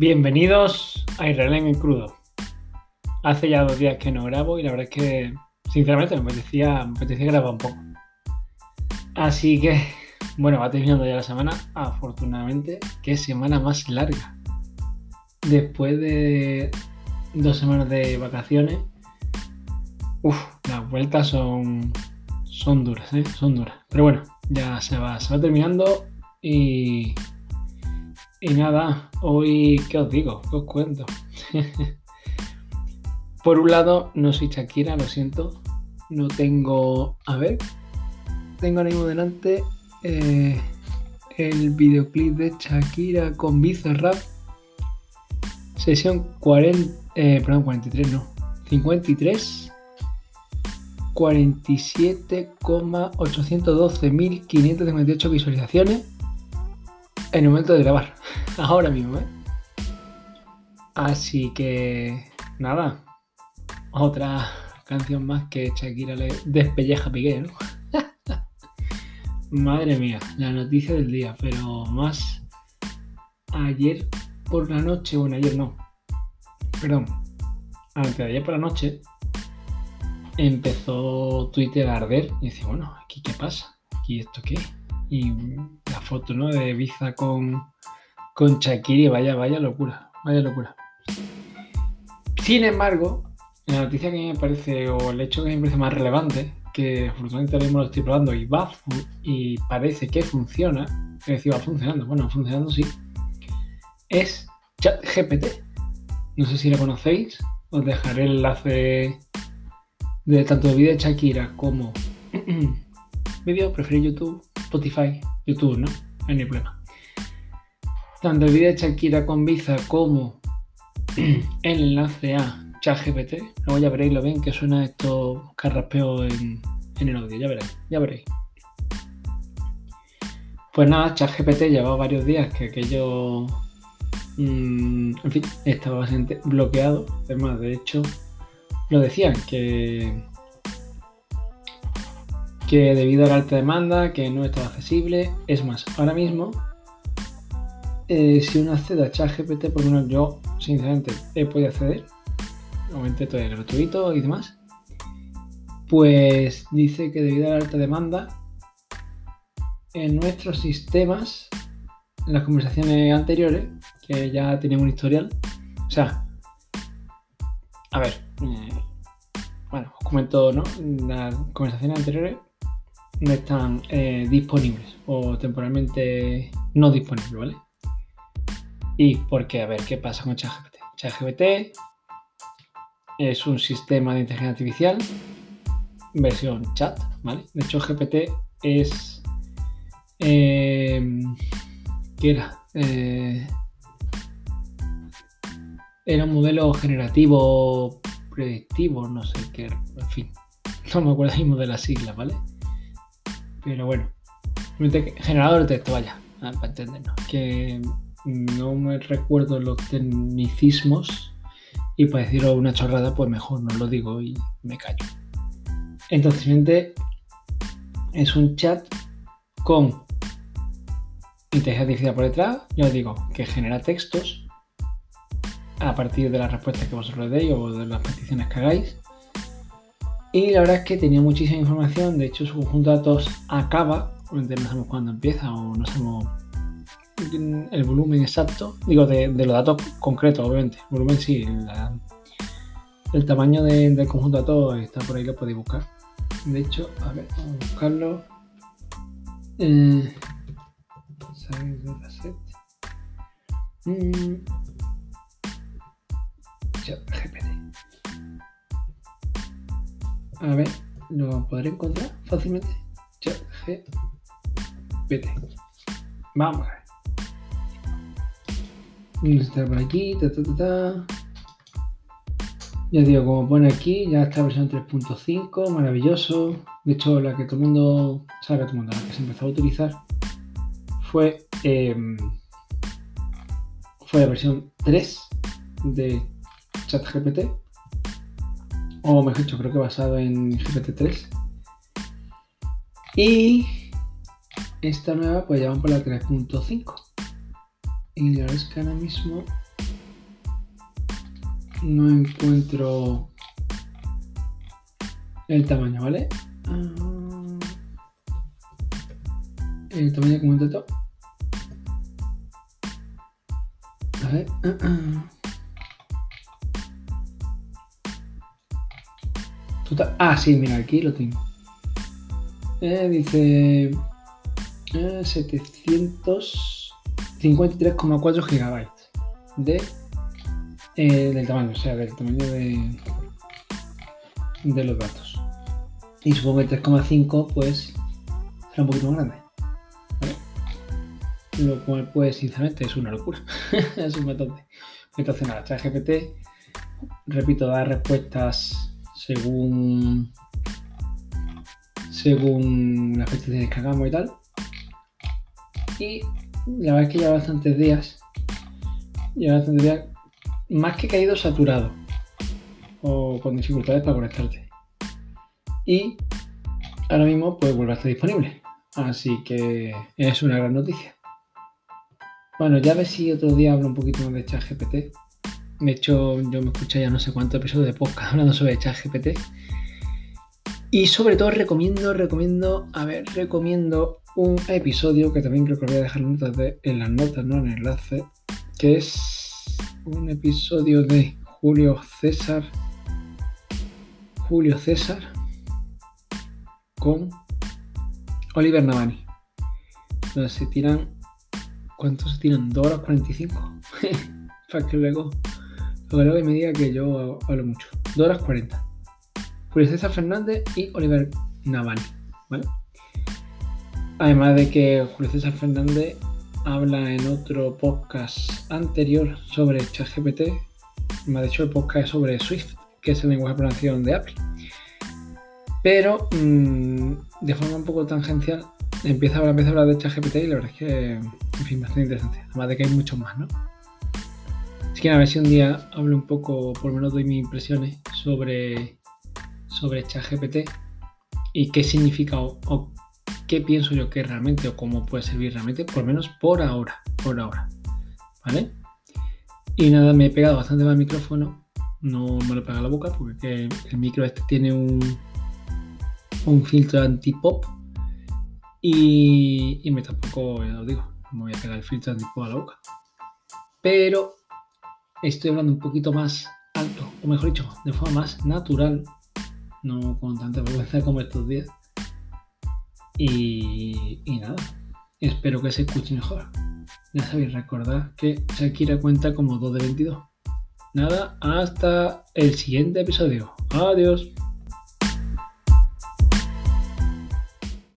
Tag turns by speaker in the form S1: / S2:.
S1: Bienvenidos a Israel en crudo. Hace ya dos días que no grabo y la verdad es que, sinceramente, me apetecía, apetecía grabar un poco. Así que, bueno, va terminando ya la semana. Afortunadamente, qué semana más larga. Después de dos semanas de vacaciones, uff, las vueltas son, son duras, ¿eh? Son duras. Pero bueno, ya se va, se va terminando y, y nada, hoy, ¿qué os digo? ¿Qué os cuento? Por un lado, no soy Shakira, lo siento. No tengo. A ver. Tengo ahora mismo delante eh, el videoclip de Shakira con Bizarrap. Sesión 40. Eh, perdón, 43, no. 53. 47,812.558 visualizaciones en el momento de grabar. Ahora mismo, ¿eh? Así que nada. Otra canción más que Shakira le despelleja a Piqué, ¿no? Madre mía, la noticia del día, pero más ayer por la noche, bueno, ayer no, perdón, antes de ayer por la noche empezó Twitter a arder y dice, bueno, aquí qué pasa, aquí esto qué, y foto, ¿no? De Ibiza con, con Shakira, vaya, vaya locura, vaya locura. Sin embargo, la noticia que me parece, o el hecho que me parece más relevante, que afortunadamente ahora mismo lo estoy probando y va y parece que funciona, es decir, va funcionando, bueno, funcionando sí, es ChatGPT. No sé si lo conocéis, os dejaré el enlace de tanto de vídeo de Shakira como vídeo, preferí YouTube, Spotify, YouTube, ¿no? No hay problema. Tanto el vídeo de Shakira con Visa como el enlace a ChatGPT. Luego ya veréis lo bien que suena esto carraspeo en, en el audio. Ya veréis, ya veréis. Pues nada, ChatGPT llevaba varios días que aquello. Mmm, en fin, estaba bastante bloqueado. Además, de hecho, lo decían que. Que debido a la alta demanda, que no estaba accesible. Es más, ahora mismo, eh, si uno accede a ChatGPT, por lo menos yo, sinceramente, he podido acceder obviamente todo es gratuito y demás, pues dice que debido a la alta demanda, en nuestros sistemas, en las conversaciones anteriores, que ya tenían un historial, o sea, a ver, eh, bueno, os comento, ¿no? Las conversaciones anteriores no están eh, disponibles o temporalmente no disponibles, ¿vale? Y porque, a ver, ¿qué pasa con ChatGPT? ChatGPT es un sistema de inteligencia artificial, versión chat, ¿vale? De hecho, GPT es... Eh, ¿Qué era? Eh, era un modelo generativo predictivo, no sé qué, en fin, no me acuerdo mismo de las siglas, ¿vale? Pero bueno, generador de texto, vaya, ah, para entendernos, que no me recuerdo los tecnicismos y para decirlo una chorrada, pues mejor no lo digo y me callo. Entonces, simplemente es un chat con inteligencia artificial por detrás, ya os digo, que genera textos a partir de las respuestas que vosotros deis o de las peticiones que hagáis. Y la verdad es que tenía muchísima información, de hecho su conjunto de datos acaba, no sabemos cuándo empieza o no sabemos el volumen exacto, digo, de, los datos concretos, obviamente. El volumen sí, el tamaño del conjunto de datos está por ahí, lo podéis buscar. De hecho, a ver, vamos a buscarlo. Eh, mm. A ver, lo podré encontrar fácilmente. GPT. Vamos a ver. Está por aquí, ta, ta, ta, Ya digo, como pone aquí, ya está versión 3.5, maravilloso. De hecho, la que todo el mundo, sabe todo el mundo, que se empezó a utilizar fue, em, fue la versión 3 de ChatGPT. O mejor dicho, creo que basado en GPT-3. Y esta nueva, pues ya van por la 3.5. Y la verdad es que ahora mismo no encuentro el tamaño, ¿vale? Ah, el tamaño como todo. A ver. Ah, sí, mira, aquí lo tengo. Eh, dice 753,4 eh, gigabytes de, eh, del tamaño, o sea, del tamaño de, de los datos. Y supongo que 3,5 pues será un poquito más grande. Lo cual pues sinceramente es una locura. es un bastante. Entonces nada, ChatGPT, repito, da respuestas según según las peticiones que hagamos y tal. Y la verdad es que lleva bastantes días. Lleva bastantes días. Más que caído saturado. O con dificultades para conectarte. Y ahora mismo pues vuelve a estar disponible. Así que es una gran noticia. Bueno, ya ver si otro día hablo un poquito más de ChatGPT. De hecho, yo me escuché ya no sé cuántos episodios de podcast hablando sobre ChatGPT. Y sobre todo recomiendo, recomiendo, a ver, recomiendo un episodio que también creo que voy a dejar en las notas, no en el enlace, que es un episodio de Julio César. Julio César con Oliver Navani. Donde se tiran. ¿Cuántos se tiran? 2 horas 45. Para que luego, luego me diga que yo hablo mucho. 2 horas 40. Julio César Fernández y Oliver Navani. Además de que Julio César Fernández habla en otro podcast anterior sobre ChatGPT, me ha dicho el podcast sobre Swift, que es el lenguaje de programación de Apple. Pero mm, de forma un poco tangencial empieza a, empieza a hablar de ChatGPT y la verdad es que, en fin, bastante interesante. Además de que hay muchos más, ¿no? Así que a ver si un día hablo un poco, por lo menos doy mis impresiones sobre sobre ChatGPT y qué significa o, qué pienso yo que realmente o cómo puede servir realmente, por lo menos por ahora, por ahora, ¿vale? Y nada, me he pegado bastante más al micrófono, no me lo pega a la boca porque el micro este tiene un, un filtro anti-pop y, y me tampoco, ya os digo, me voy a pegar el filtro anti-pop a la boca. Pero estoy hablando un poquito más alto, o mejor dicho, de forma más natural no con tanta vergüenza como estos días. Y, y nada, espero que se escuche mejor. Ya sabéis, recordad que Shakira cuenta como 2 de 22. Nada, hasta el siguiente episodio. Adiós.